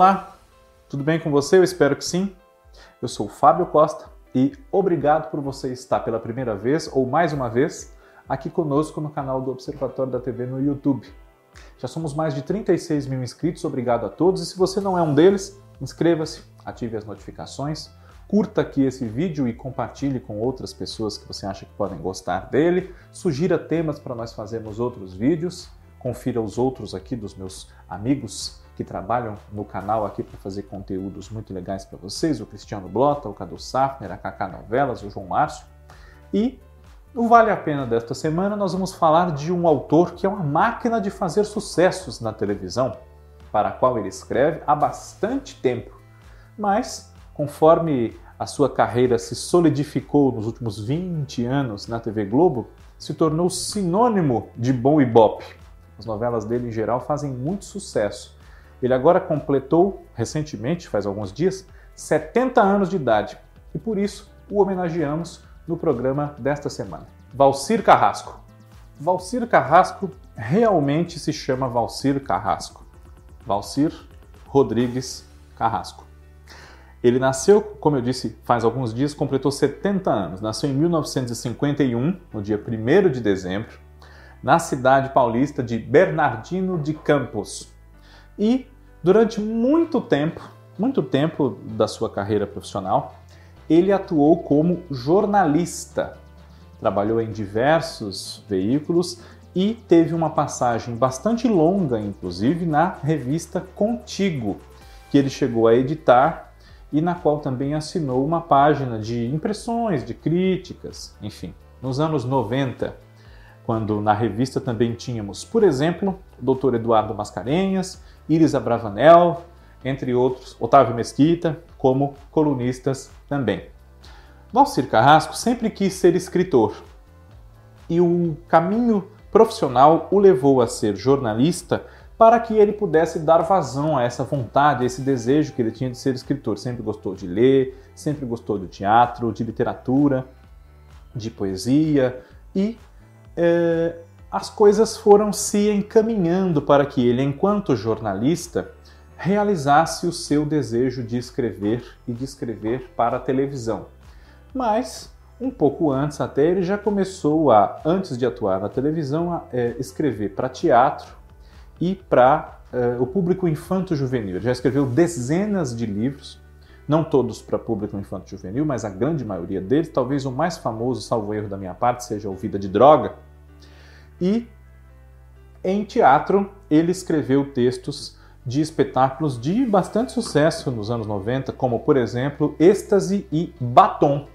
Olá, tudo bem com você? Eu espero que sim. Eu sou o Fábio Costa e obrigado por você estar pela primeira vez ou mais uma vez aqui conosco no canal do Observatório da TV no YouTube. Já somos mais de 36 mil inscritos, obrigado a todos. E se você não é um deles, inscreva-se, ative as notificações, curta aqui esse vídeo e compartilhe com outras pessoas que você acha que podem gostar dele. Sugira temas para nós fazermos outros vídeos. Confira os outros aqui dos meus amigos que trabalham no canal aqui para fazer conteúdos muito legais para vocês, o Cristiano Blota, o Cadu Safner, a Kaká Novelas, o João Márcio. E no Vale a Pena desta semana nós vamos falar de um autor que é uma máquina de fazer sucessos na televisão, para a qual ele escreve há bastante tempo. Mas, conforme a sua carreira se solidificou nos últimos 20 anos na TV Globo, se tornou sinônimo de bom ibope. As novelas dele, em geral, fazem muito sucesso ele agora completou, recentemente, faz alguns dias, 70 anos de idade e por isso o homenageamos no programa desta semana. Valcir Carrasco. Valcir Carrasco realmente se chama Valcir Carrasco. Valcir Rodrigues Carrasco. Ele nasceu, como eu disse, faz alguns dias, completou 70 anos. Nasceu em 1951, no dia 1 de dezembro, na cidade paulista de Bernardino de Campos, e durante muito tempo, muito tempo da sua carreira profissional, ele atuou como jornalista. Trabalhou em diversos veículos e teve uma passagem bastante longa, inclusive, na revista Contigo, que ele chegou a editar e na qual também assinou uma página de impressões, de críticas, enfim. Nos anos 90, quando na revista também tínhamos, por exemplo, o Dr. Eduardo Mascarenhas, Iris Abravanel, entre outros, Otávio Mesquita, como colunistas também. Valcir Carrasco sempre quis ser escritor e o caminho profissional o levou a ser jornalista para que ele pudesse dar vazão a essa vontade, a esse desejo que ele tinha de ser escritor. Sempre gostou de ler, sempre gostou de teatro, de literatura, de poesia e é, as coisas foram se encaminhando para que ele, enquanto jornalista, realizasse o seu desejo de escrever e de escrever para a televisão. Mas, um pouco antes até, ele já começou a, antes de atuar na televisão, a é, escrever para teatro e para é, o público infanto-juvenil. Ele já escreveu dezenas de livros, não todos para público infanto-juvenil, mas a grande maioria deles. Talvez o mais famoso, salvo erro da minha parte, seja O Vida de Droga, e em teatro ele escreveu textos de espetáculos de bastante sucesso nos anos 90, como por exemplo Êxtase e Batom,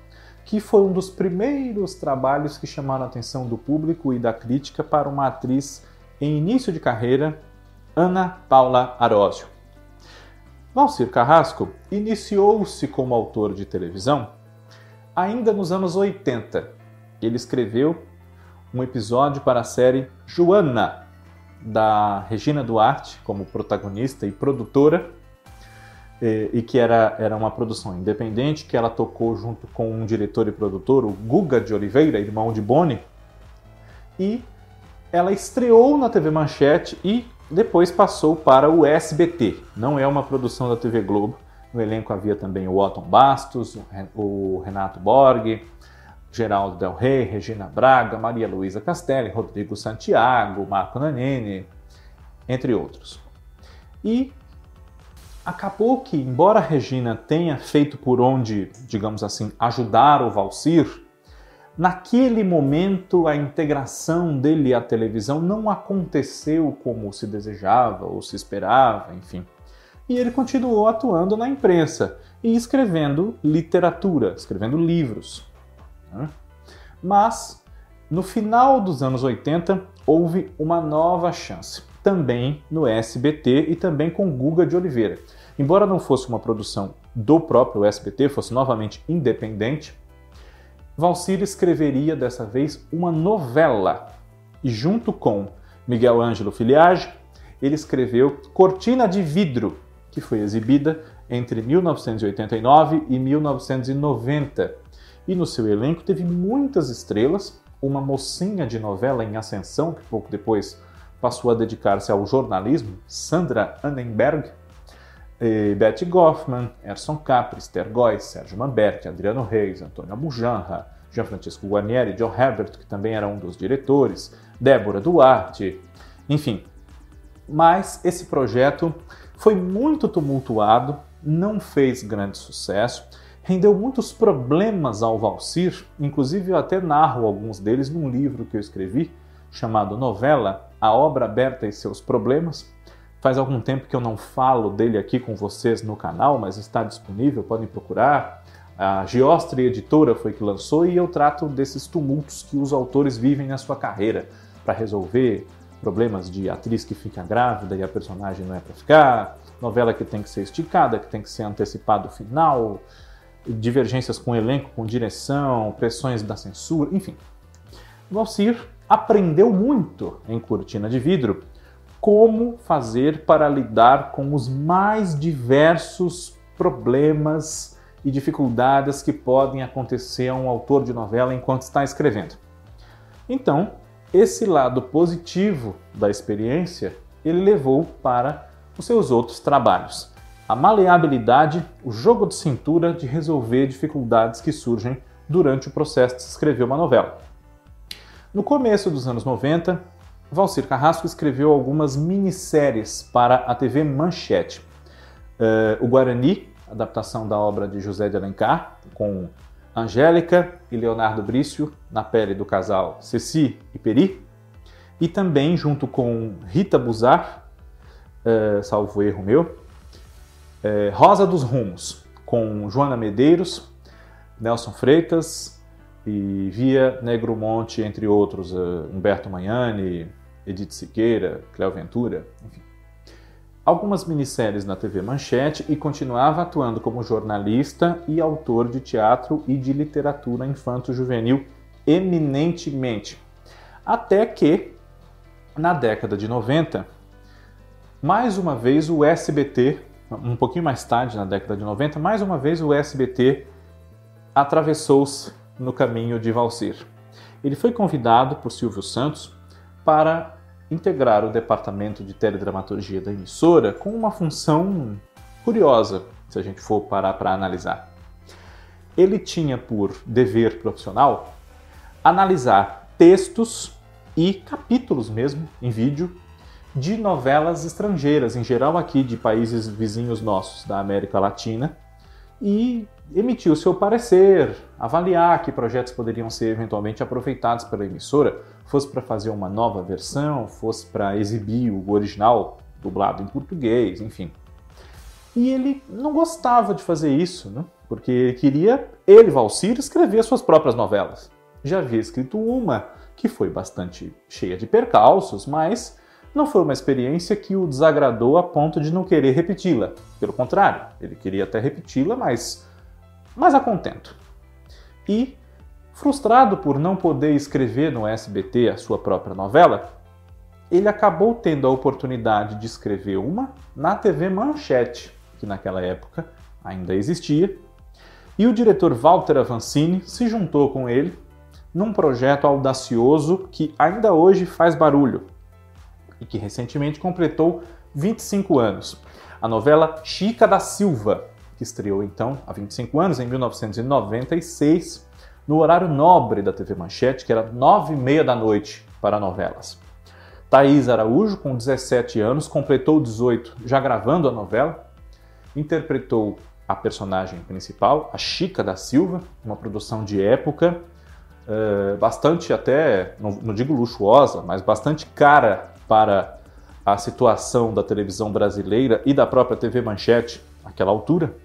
que foi um dos primeiros trabalhos que chamaram a atenção do público e da crítica para uma atriz em início de carreira, Ana Paula Arósio. Valcir Carrasco iniciou-se como autor de televisão ainda nos anos 80. Ele escreveu um episódio para a série Joana, da Regina Duarte, como protagonista e produtora, e, que era, era uma produção independente que ela tocou junto com um diretor e produtor, o Guga de Oliveira, irmão de Boni, e ela estreou na TV Manchete e depois passou para o SBT. Não é uma produção da TV Globo. No elenco havia também o Otton Bastos, o Renato Borg, Geraldo Del Rey, Regina Braga, Maria Luísa Castelli, Rodrigo Santiago, Marco Nanini, entre outros. E acabou que, embora Regina tenha feito por onde, digamos assim, ajudar o Valcir, naquele momento a integração dele à televisão não aconteceu como se desejava ou se esperava, enfim. E ele continuou atuando na imprensa e escrevendo literatura, escrevendo livros. Né? Mas, no final dos anos 80, houve uma nova chance, também no SBT e também com Guga de Oliveira. Embora não fosse uma produção do próprio SBT, fosse novamente independente, Valcir escreveria dessa vez uma novela. E junto com Miguel Ângelo Filiage, ele escreveu Cortina de Vidro, que foi exibida entre 1989 e 1990 e no seu elenco teve muitas estrelas, uma mocinha de novela em ascensão, que pouco depois passou a dedicar-se ao jornalismo, Sandra Annenberg, E Betty Goffman, Erson Capri, Esther Góes, Sérgio Mamberti, Adriano Reis, Antônio Abujanra, Jean-Francisco Guarnieri, John Herbert, que também era um dos diretores, Débora Duarte, enfim. Mas esse projeto foi muito tumultuado, não fez grande sucesso, rendeu muitos problemas ao Valsir, inclusive eu até narro alguns deles num livro que eu escrevi, chamado Novela, A Obra Aberta e Seus Problemas, Faz algum tempo que eu não falo dele aqui com vocês no canal, mas está disponível, podem procurar. A Giostre Editora foi que lançou e eu trato desses tumultos que os autores vivem na sua carreira para resolver problemas de atriz que fica grávida e a personagem não é para ficar, novela que tem que ser esticada, que tem que ser antecipado o final, divergências com elenco, com direção, pressões da censura, enfim. Valsir aprendeu muito em Cortina de Vidro como fazer para lidar com os mais diversos problemas e dificuldades que podem acontecer a um autor de novela enquanto está escrevendo. Então, esse lado positivo da experiência ele levou para os seus outros trabalhos. A maleabilidade, o jogo de cintura de resolver dificuldades que surgem durante o processo de escrever uma novela. No começo dos anos 90, Valcir Carrasco escreveu algumas minisséries para a TV Manchete. Uh, o Guarani, adaptação da obra de José de Alencar, com Angélica e Leonardo Brício na pele do casal Ceci e Peri. E também, junto com Rita Buzar, uh, salvo erro meu, uh, Rosa dos Rumos, com Joana Medeiros, Nelson Freitas, e via Negro Monte, entre outros, uh, Humberto Magnani, Edith Siqueira, Cléo Ventura, enfim. Algumas minisséries na TV Manchete e continuava atuando como jornalista e autor de teatro e de literatura infanto-juvenil eminentemente. Até que, na década de 90, mais uma vez o SBT, um pouquinho mais tarde, na década de 90, mais uma vez o SBT atravessou-se no caminho de Valsir. Ele foi convidado por Silvio Santos para integrar o departamento de teledramaturgia da emissora com uma função curiosa, se a gente for parar para analisar. Ele tinha por dever profissional analisar textos e capítulos mesmo em vídeo de novelas estrangeiras, em geral aqui de países vizinhos nossos da América Latina, e emitir o seu parecer, avaliar que projetos poderiam ser eventualmente aproveitados pela emissora, fosse para fazer uma nova versão, fosse para exibir o original dublado em português, enfim. E ele não gostava de fazer isso, né? porque ele queria, ele, Valcir, escrever suas próprias novelas. Já havia escrito uma que foi bastante cheia de percalços, mas não foi uma experiência que o desagradou a ponto de não querer repeti-la. Pelo contrário, ele queria até repeti-la, mas, mas a contento. E, frustrado por não poder escrever no SBT a sua própria novela, ele acabou tendo a oportunidade de escrever uma na TV Manchete, que naquela época ainda existia, e o diretor Walter Avancini se juntou com ele num projeto audacioso que ainda hoje faz barulho, e que recentemente completou 25 anos. A novela Chica da Silva, que estreou então há 25 anos, em 1996, no horário nobre da TV Manchete, que era 9 e meia da noite para novelas. Thaís Araújo, com 17 anos, completou 18 já gravando a novela, interpretou a personagem principal, a Chica da Silva, uma produção de época, uh, bastante até, não, não digo luxuosa, mas bastante cara para a situação da televisão brasileira e da própria TV Manchete naquela altura.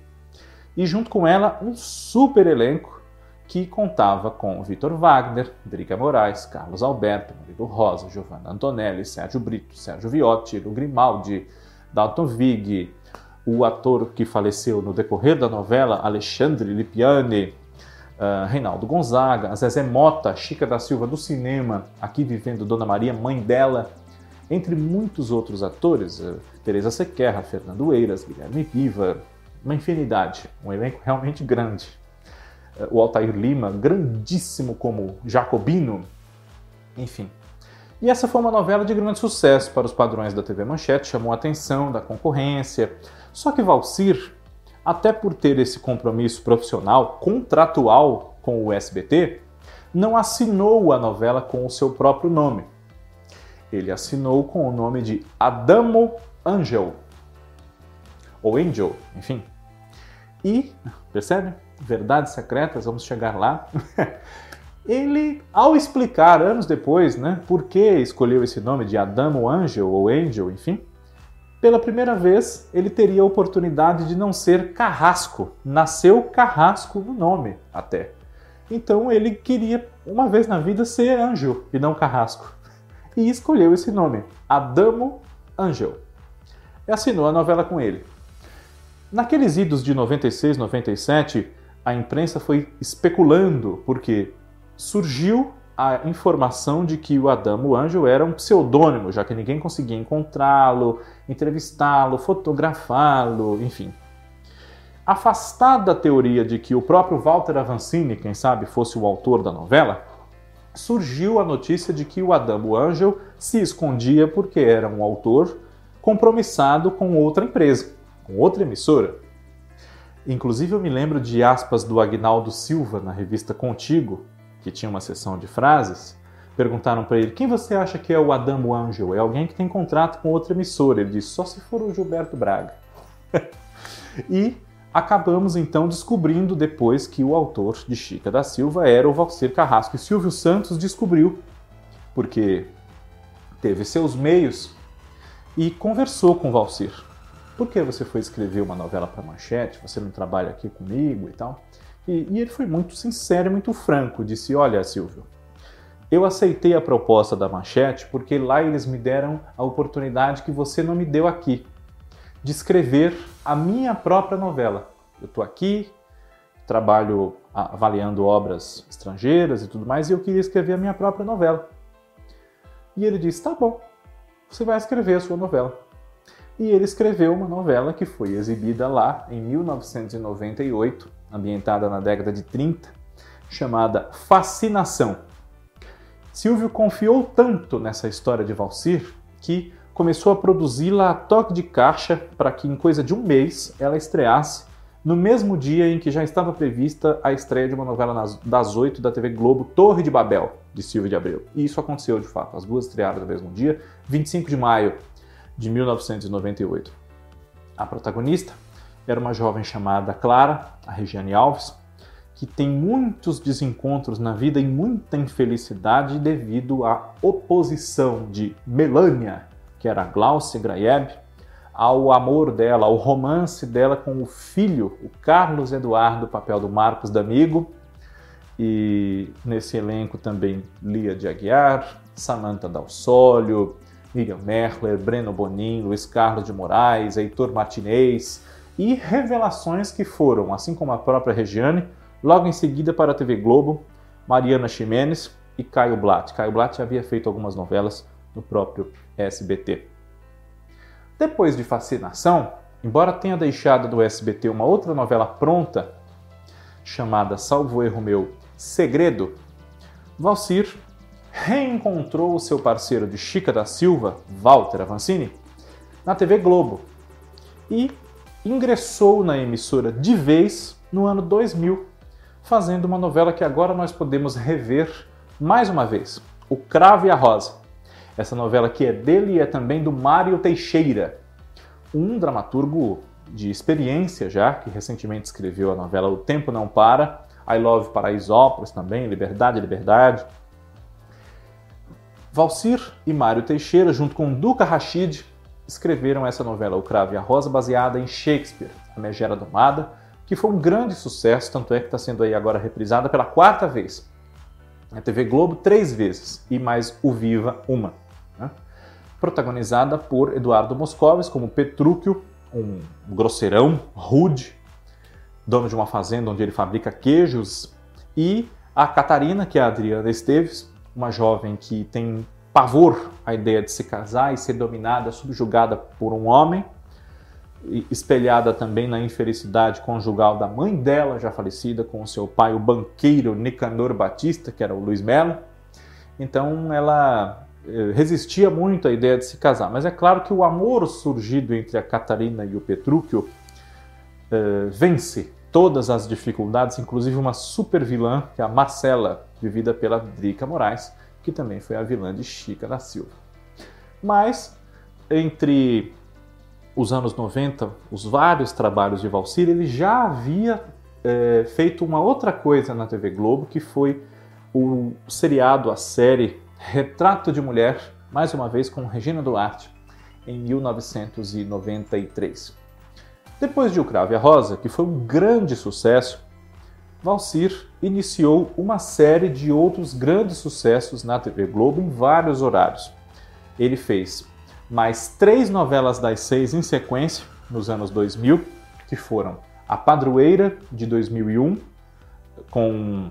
E junto com ela, um super elenco que contava com Vitor Wagner, Drica Moraes, Carlos Alberto, Marido Rosa, Giovanna Antonelli, Sérgio Brito, Sérgio Viotti, Lu Grimaldi, Dalton Vig, o ator que faleceu no decorrer da novela, Alexandre Lipiani, uh, Reinaldo Gonzaga, Zezé Mota, Chica da Silva do cinema, aqui vivendo Dona Maria, mãe dela, entre muitos outros atores, eh, Teresa Sequerra, Fernando Eiras, Guilherme Piva, uma infinidade, um elenco realmente grande. Eh, o Altair Lima, grandíssimo como Jacobino, enfim. E essa foi uma novela de grande sucesso para os padrões da TV Manchete, chamou a atenção da concorrência, Só que Valcir, até por ter esse compromisso profissional, contratual com o SBT, não assinou a novela com o seu próprio nome. Ele assinou com o nome de Adamo Angel. Ou Angel, enfim. E, percebe? Verdades secretas, vamos chegar lá. ele, ao explicar anos depois, né, por que escolheu esse nome de Adamo Angel ou Angel, enfim, pela primeira vez ele teria a oportunidade de não ser Carrasco. Nasceu Carrasco no nome, até. Então ele queria, uma vez na vida, ser Angel e não Carrasco. E escolheu esse nome, Adamo Angel. E assinou a novela com ele. Naqueles idos de 96, 97, a imprensa foi especulando, porque surgiu a informação de que o Adamo Anjo era um pseudônimo, já que ninguém conseguia encontrá-lo, entrevistá-lo, fotografá-lo, enfim. Afastada a teoria de que o próprio Walter Avancini, quem sabe, fosse o autor da novela, surgiu a notícia de que o Adamo Angel se escondia porque era um autor compromissado com outra empresa, com outra emissora. Inclusive eu me lembro de aspas do Agnaldo Silva na revista Contigo, que tinha uma sessão de frases. Perguntaram para ele: "Quem você acha que é o Adamo Angel? É alguém que tem contrato com outra emissora?" Ele disse: "Só se for o Gilberto Braga." e acabamos então descobrindo depois que o autor de Chica da Silva era o Valcir Carrasco. E Silvio Santos descobriu, porque teve seus meios e conversou com o Valcir. Por que você foi escrever uma novela para Manchete? Você não trabalha aqui comigo e tal? E, e ele foi muito sincero e muito franco. Disse: Olha, Silvio, eu aceitei a proposta da Manchete porque lá eles me deram a oportunidade que você não me deu aqui de escrever a minha própria novela. Eu estou aqui, trabalho avaliando obras estrangeiras e tudo mais, e eu queria escrever a minha própria novela. E ele disse: tá bom, você vai escrever a sua novela. E ele escreveu uma novela que foi exibida lá em 1998, ambientada na década de 30, chamada Fascinação. Silvio confiou tanto nessa história de Valcir que começou a produzi-la a toque de caixa para que em coisa de um mês ela estreasse no mesmo dia em que já estava prevista a estreia de uma novela das oito da TV Globo, Torre de Babel, de Silvio de Abreu. E isso aconteceu de fato. As duas estrearam no mesmo dia, 25 de maio de 1998. A protagonista era uma jovem chamada Clara, a Regiane Alves, que tem muitos desencontros na vida e muita infelicidade devido à oposição de Melânia, que era Glaucia Graeb, ao amor dela, ao romance dela com o filho, o Carlos Eduardo, papel do Marcos D'Amigo, e nesse elenco também Lia de Aguiar, Samantha Dalsólio, Miriam Merler, Breno Bonin, Luiz Carlos de Moraes, Heitor Martinez e revelações que foram, assim como a própria Regiane, logo em seguida para a TV Globo, Mariana Ximenes e Caio Blatt. Caio Blatt havia feito algumas novelas no próprio SBT. Depois de Fascinação, embora tenha deixado do SBT uma outra novela pronta, chamada Salvo Erro Meu Segredo, Valcir reencontrou o seu parceiro de Chica da Silva, Walter Avancini, na TV Globo e ingressou na emissora de vez no ano 2000, fazendo uma novela que agora nós podemos rever mais uma vez, O Cravo e a Rosa. Essa novela que é dele e é também do Mário Teixeira, um dramaturgo de experiência já, que recentemente escreveu a novela O Tempo Não Para, I Love Paraisópolis também, Liberdade, Liberdade. Valcir e Mário Teixeira, junto com Duca Rachid, escreveram essa novela O Cravo e a Rosa, baseada em Shakespeare, A Megera Domada, que foi um grande sucesso, tanto é que está sendo aí agora reprisada pela quarta vez. Na TV Globo, três vezes, e mais o Viva, uma né? protagonizada por Eduardo Moscovis como Petrúquio, um grosseirão, rude, dono de uma fazenda onde ele fabrica queijos, e a Catarina, que é a Adriana Esteves, uma jovem que tem pavor à ideia de se casar e ser dominada, subjugada por um homem, espelhada também na infelicidade conjugal da mãe dela, já falecida, com seu pai, o banqueiro Nicanor Batista, que era o Luiz Melo. Então ela resistia muito à ideia de se casar. Mas é claro que o amor surgido entre a Catarina e o Petrúquio eh, vence todas as dificuldades, inclusive uma super vilã, que é a Marcela, vivida pela Drica Moraes, que também foi a vilã de Chica da Silva. Mas, entre os anos 90, os vários trabalhos de Valcir, ele já havia é, feito uma outra coisa na TV Globo, que foi o seriado, a série Retrato de Mulher, mais uma vez com Regina Duarte, em 1993. Depois de O Cravo e a Rosa, que foi um grande sucesso, Valcir iniciou uma série de outros grandes sucessos na TV Globo em vários horários. Ele fez mais três novelas das seis em sequência nos anos 2000, que foram A Padroeira, de 2001, com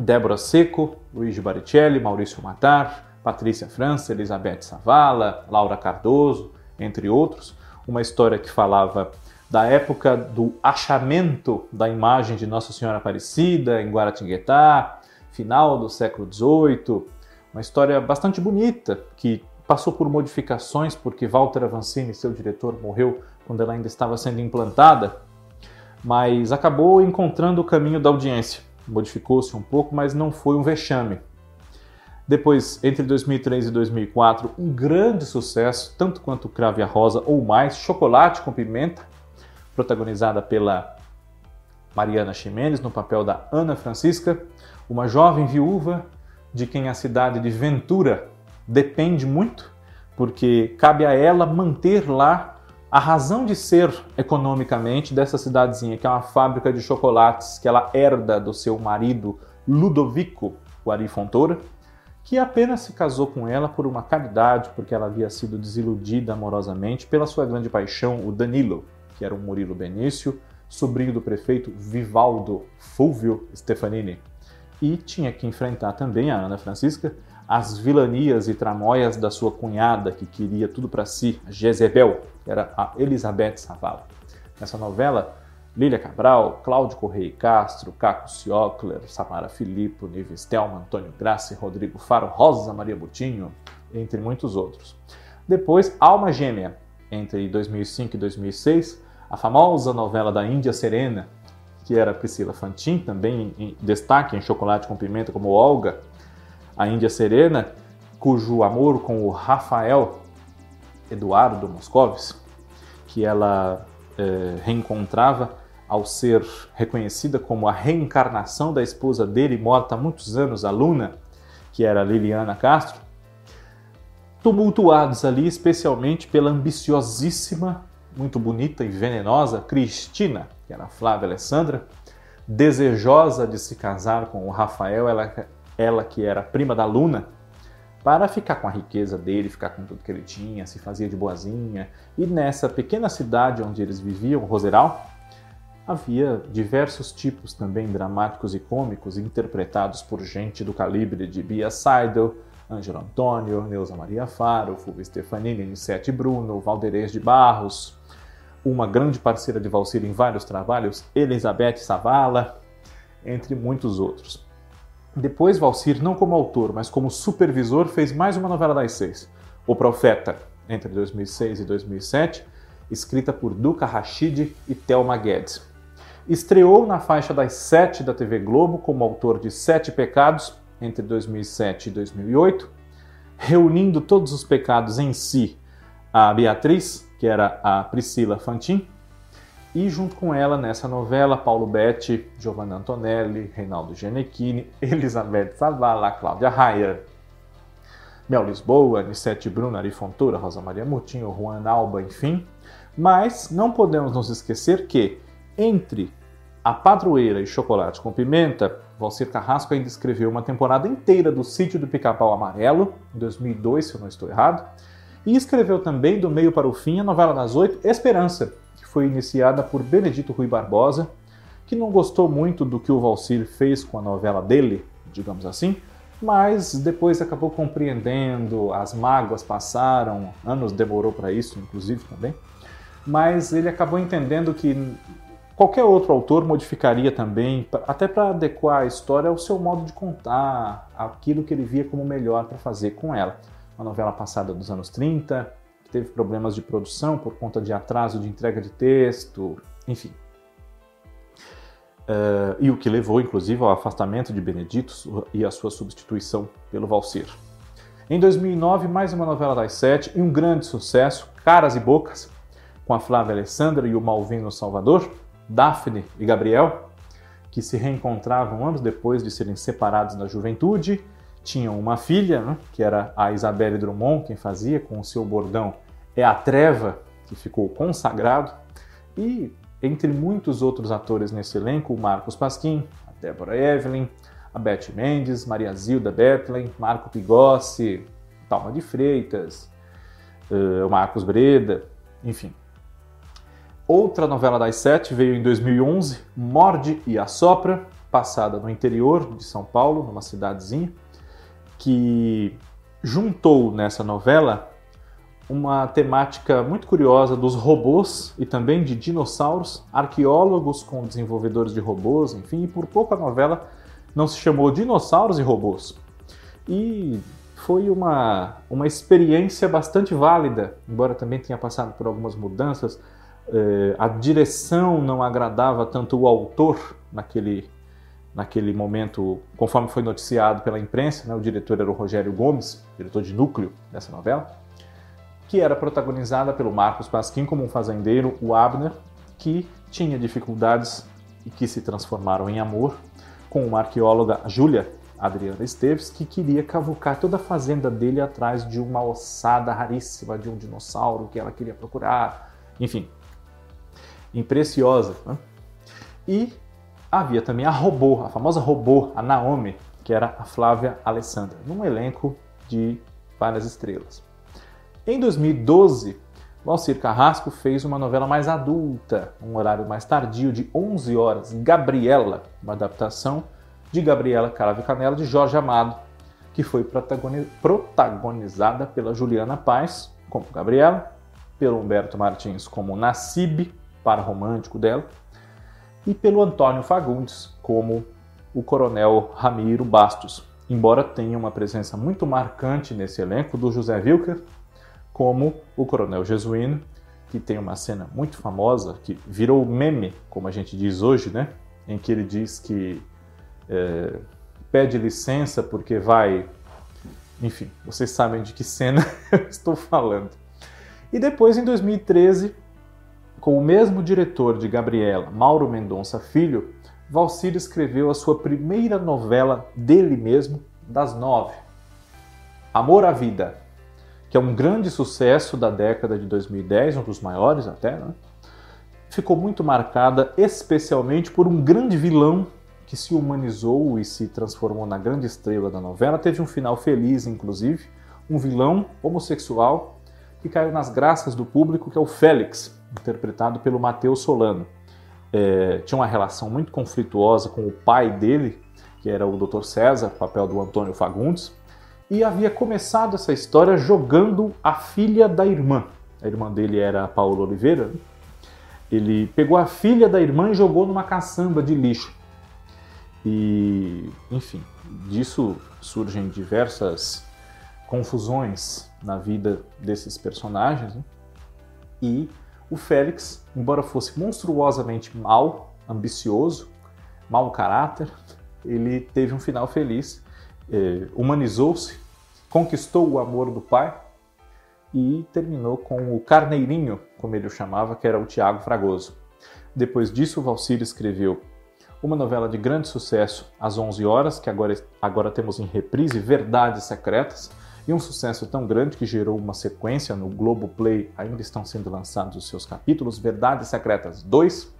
Débora Seco, Luiz Baricelli, Maurício Matar, Patrícia França, Elizabeth Savala, Laura Cardoso, entre outros. Uma história que falava da época do achamento da imagem de Nossa Senhora Aparecida em Guaratinguetá, final do século XVIII. Uma história bastante bonita que passou por modificações porque Walter Avancini, seu diretor, morreu quando ela ainda estava sendo implantada, mas acabou encontrando o caminho da audiência. Modificou-se um pouco, mas não foi um vexame. Depois, entre 2003 e 2004, um grande sucesso, tanto quanto Crave a Rosa ou mais, Chocolate com Pimenta, protagonizada pela Mariana Ximenes, no papel da Ana Francisca, uma jovem viúva de quem a cidade de Ventura depende muito, porque cabe a ela manter lá a razão de ser economicamente dessa cidadezinha, que é uma fábrica de chocolates que ela herda do seu marido Ludovico Guari Fontoura, que apenas se casou com ela por uma caridade, porque ela havia sido desiludida amorosamente pela sua grande paixão, o Danilo, que era o Murilo Benício, sobrinho do prefeito Vivaldo Fulvio Stefanini. E tinha que enfrentar também a Ana Francisca as vilanias e tramóias da sua cunhada, que queria tudo para si, Jezebel, que era a Elizabeth Savala. Nessa novela, Lília Cabral, Cláudio Correia Castro, Caco Ciocler, Samara Filippo, Nive Stelman, Antônio Grassi, Rodrigo Faro, Rosa Maria Butinho, entre muitos outros. Depois, Alma Gêmea, entre 2005 e 2006, a famosa novela da Índia Serena, que era Priscila Fantin, também em destaque em Chocolate com Pimenta como Olga, a Índia Serena, cujo amor com o Rafael Eduardo Moscovis, que ela é, reencontrava ao ser reconhecida como a reencarnação da esposa dele, morta há muitos anos, a Luna, que era Liliana Castro, tumultuados ali especialmente pela ambiciosíssima muito bonita e venenosa, Cristina, que era Flávia Alessandra, desejosa de se casar com o Rafael, ela, ela que era prima da Luna, para ficar com a riqueza dele, ficar com tudo que ele tinha, se fazia de boazinha. E nessa pequena cidade onde eles viviam, Roseral, havia diversos tipos também dramáticos e cômicos interpretados por gente do calibre de Bia Seidel, Ângelo Antônio, Neuza Maria Faro, Fulvio Stefanini, Nissete Bruno, Valderez de Barros, uma grande parceira de Valcir em vários trabalhos, Elizabeth Savala, entre muitos outros. Depois, Valcir, não como autor, mas como supervisor, fez mais uma novela das seis, O Profeta, entre 2006 e 2007, escrita por Duca Rashid e Thelma Guedes. Estreou na faixa das sete da TV Globo como autor de Sete Pecados, entre 2007 e 2008, reunindo todos os pecados em si a Beatriz, que era a Priscila Fantin, e junto com ela nessa novela Paulo Betti, Giovanna Antonelli, Reinaldo Genechini, Elizabeth Savala, Cláudia Raia, Mel Lisboa, Nissete Bruno, Ari Fontoura, Rosa Maria Moutinho, Juan Alba, enfim. Mas não podemos nos esquecer que entre A Padroeira e Chocolate com Pimenta, Valcir Carrasco ainda escreveu uma temporada inteira do Sítio do Pica-Pau Amarelo, em 2002, se eu não estou errado, e escreveu também, do meio para o fim, a novela das oito, Esperança, foi iniciada por Benedito Rui Barbosa, que não gostou muito do que o Valcir fez com a novela dele, digamos assim, mas depois acabou compreendendo, as mágoas passaram, anos demorou para isso, inclusive também, mas ele acabou entendendo que qualquer outro autor modificaria também, até para adequar a história ao seu modo de contar, aquilo que ele via como melhor para fazer com ela. Uma novela passada dos anos 30, teve problemas de produção por conta de atraso de entrega de texto, enfim. Uh, e o que levou, inclusive, ao afastamento de Benedito e a sua substituição pelo Valcir. Em 2009, mais uma novela das sete e um grande sucesso, Caras e Bocas, com a Flávia Alessandra e o Malvino Salvador, Daphne e Gabriel, que se reencontravam anos depois de serem separados na juventude. Tinham uma filha, né, que era a Isabelle Drummond, quem fazia, com o seu bordão É a Treva, que ficou consagrado. E entre muitos outros atores nesse elenco, o Marcos Pasquim, a Débora Evelyn, a Beth Mendes, Maria Zilda Bethlen, Marco Pigossi, Talma de Freitas, uh, o Marcos Breda, enfim. Outra novela das sete veio em 2011, Morde e Assopra, passada no interior de São Paulo, numa cidadezinha, que juntou nessa novela uma temática muito curiosa dos robôs e também de dinossauros, arqueólogos com desenvolvedores de robôs, enfim, e por pouco a novela não se chamou Dinossauros e Robôs. E foi uma, uma experiência bastante válida, embora também tenha passado por algumas mudanças. Eh, a direção não agradava tanto o autor naquele, naquele momento, conforme foi noticiado pela imprensa. Né? O diretor era o Rogério Gomes, diretor de núcleo dessa novela que era protagonizada pelo Marcos Pasquim como um fazendeiro, o Abner, que tinha dificuldades e que se transformaram em amor, com uma arqueóloga, Júlia Adriana Esteves, que queria cavucar toda a fazenda dele atrás de uma ossada raríssima de um dinossauro que ela queria procurar. Enfim, impreciosa. Né? E havia também a robô, a famosa robô, a Naomi, que era a Flávia Alessandra, num elenco de várias estrelas. Em 2012, Valcir Carrasco fez uma novela mais adulta, um horário mais tardio, de 11 horas, Gabriela, uma adaptação de Gabriela Cravo Canela, de Jorge Amado, que foi protagonizada pela Juliana Paz, como Gabriela, pelo Humberto Martins como Nassib, para romântico dela, e pelo Antônio Fagundes, como o Coronel Ramiro Bastos, embora tenha uma presença muito marcante nesse elenco do José Wilker, como o Coronel Jesuíno, que tem uma cena muito famosa, que virou meme, como a gente diz hoje, né? Em que ele diz que é, pede licença porque vai. Enfim, vocês sabem de que cena eu estou falando. E depois, em 2013, com o mesmo diretor de Gabriela, Mauro Mendonça Filho, Valcir escreveu a sua primeira novela dele mesmo, das nove, Amor à Vida que é um grande sucesso da década de 2010, um dos maiores até, né? ficou muito marcada especialmente por um grande vilão que se humanizou e se transformou na grande estrela da novela. Teve um final feliz, inclusive, um vilão homossexual que caiu nas graças do público, que é o Félix, interpretado pelo Matheus Solano. É, tinha uma relação muito conflituosa com o pai dele, que era o Dr. César, papel do Antônio Fagundes, e havia começado essa história jogando a filha da irmã. A irmã dele era a Paula Oliveira. Ele pegou a filha da irmã e jogou numa caçamba de lixo. E, enfim, disso surgem diversas confusões na vida desses personagens. Né? E o Félix, embora fosse monstruosamente mal, ambicioso, mau caráter, ele teve um final feliz eh, humanizou-se, conquistou o amor do pai e terminou com o carneirinho, como ele o chamava, que era o Tiago Fragoso. Depois disso, Valcir escreveu uma novela de grande sucesso, Às 11 Horas, que agora, agora temos em reprise, Verdades Secretas, e um sucesso tão grande que gerou uma sequência no Globo Play, ainda estão sendo lançados os seus capítulos, Verdades Secretas 2,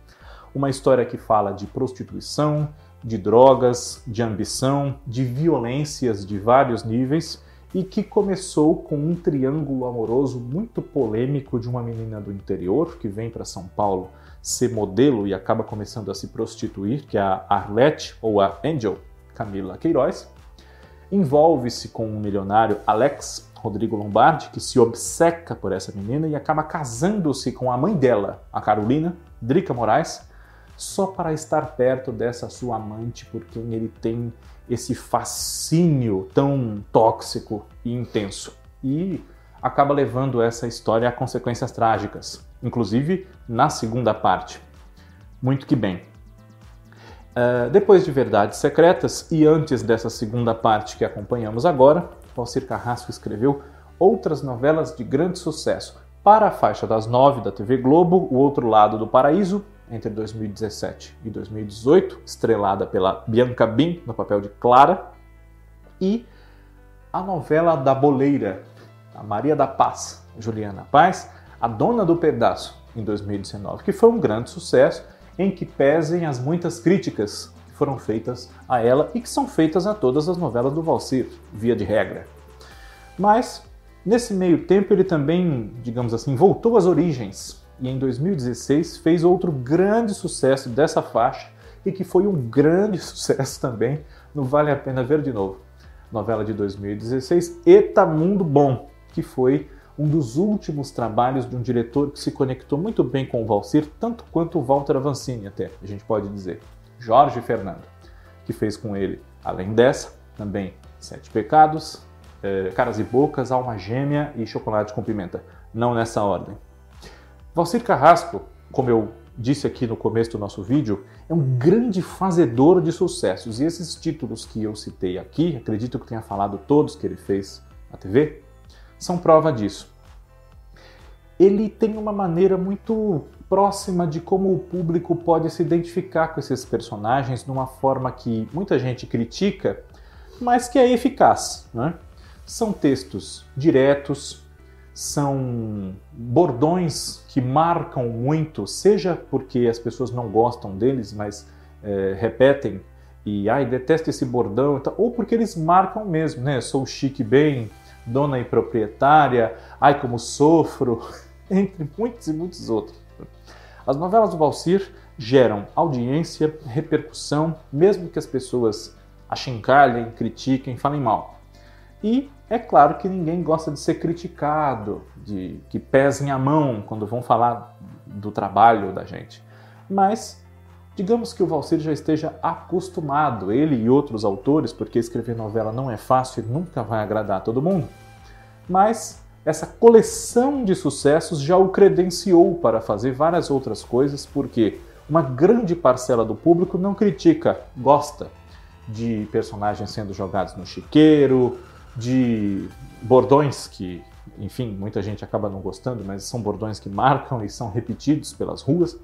uma história que fala de prostituição, de drogas, de ambição, de violências de vários níveis e que começou com um triângulo amoroso muito polêmico de uma menina do interior que vem para São Paulo ser modelo e acaba começando a se prostituir, que é a Arlette ou a Angel Camila Queiroz. Envolve-se com um milionário Alex Rodrigo Lombardi, que se obceca por essa menina e acaba casando-se com a mãe dela, a Carolina Drica Moraes, só para estar perto dessa sua amante por quem ele tem esse fascínio tão tóxico e intenso. e acaba levando essa história a consequências trágicas, inclusive na segunda parte. Muito que bem. Uh, depois de Verdades Secretas e antes dessa segunda parte que acompanhamos agora, Valcir Carrasco escreveu outras novelas de grande sucesso. Para a faixa das nove da TV Globo, O Outro Lado do Paraíso, entre 2017 e 2018, estrelada pela Bianca Bin no papel de Clara, e a novela da Boleira, a Maria da Paz, Juliana Paz, a Dona do Pedaço, em 2019, que foi um grande sucesso em que pesem as muitas críticas que foram feitas a ela e que são feitas a todas as novelas do Valsir, via de regra. Mas, nesse meio tempo, ele também, digamos assim, voltou às origens e em 2016 fez outro grande sucesso dessa faixa e que foi um grande sucesso também no Vale a Pena Ver de Novo. Novela de 2016, Eta Mundo Bom, que foi um dos últimos trabalhos de um diretor que se conectou muito bem com o Valsir, tanto quanto o Walter Avancini até, a gente pode dizer. Jorge Fernando, que fez com ele, além dessa, também Sete Pecados, é, Caras e Bocas, Alma Gêmea e Chocolate com Pimenta. Não nessa ordem. Valcir Carrasco, como eu disse aqui no começo do nosso vídeo, é um grande fazedor de sucessos. E esses títulos que eu citei aqui, acredito que tenha falado todos que ele fez na TV, são prova disso. Ele tem uma maneira muito próxima de como o público pode se identificar com esses personagens de uma forma que muita gente critica, mas que é eficaz. Né? São textos diretos, são bordões que marcam muito, seja porque as pessoas não gostam deles, mas é, repetem e ai, detesto esse bordão, ou porque eles marcam mesmo, né? Sou chique bem, dona e proprietária, ai como sofro, entre muitos e muitos outros. As novelas do Valsir geram audiência, repercussão, mesmo que as pessoas achincalhem, critiquem, falem mal. E é claro que ninguém gosta de ser criticado, de que pesem a mão quando vão falar do trabalho da gente. Mas digamos que o Valsir já esteja acostumado, ele e outros autores, porque escrever novela não é fácil e nunca vai agradar a todo mundo. Mas essa coleção de sucessos já o credenciou para fazer várias outras coisas, porque uma grande parcela do público não critica, gosta de personagens sendo jogados no chiqueiro, de bordões que, enfim, muita gente acaba não gostando, mas são bordões que marcam e são repetidos pelas ruas.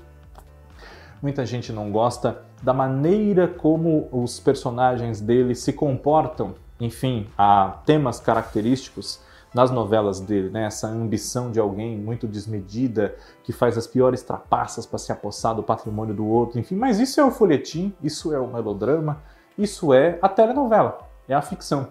Muita gente não gosta da maneira como os personagens dele se comportam. Enfim, há temas característicos nas novelas dele, né? essa ambição de alguém muito desmedida que faz as piores trapaças para se apossar do patrimônio do outro, enfim. Mas isso é o folhetim, isso é o melodrama, isso é a telenovela, é a ficção.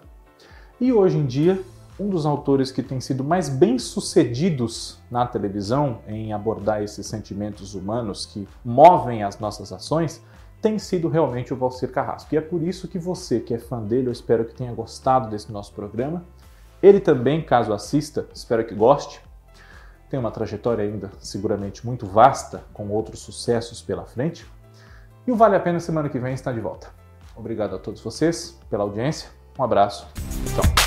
E hoje em dia, um dos autores que tem sido mais bem sucedidos na televisão em abordar esses sentimentos humanos que movem as nossas ações tem sido realmente o Valcir Carrasco. E é por isso que você, que é fã dele, eu espero que tenha gostado desse nosso programa. Ele também, caso assista, espero que goste. Tem uma trajetória ainda seguramente muito vasta, com outros sucessos pela frente. E o Vale a Pena semana que vem está de volta. Obrigado a todos vocês pela audiência. Um abraço. Tchau.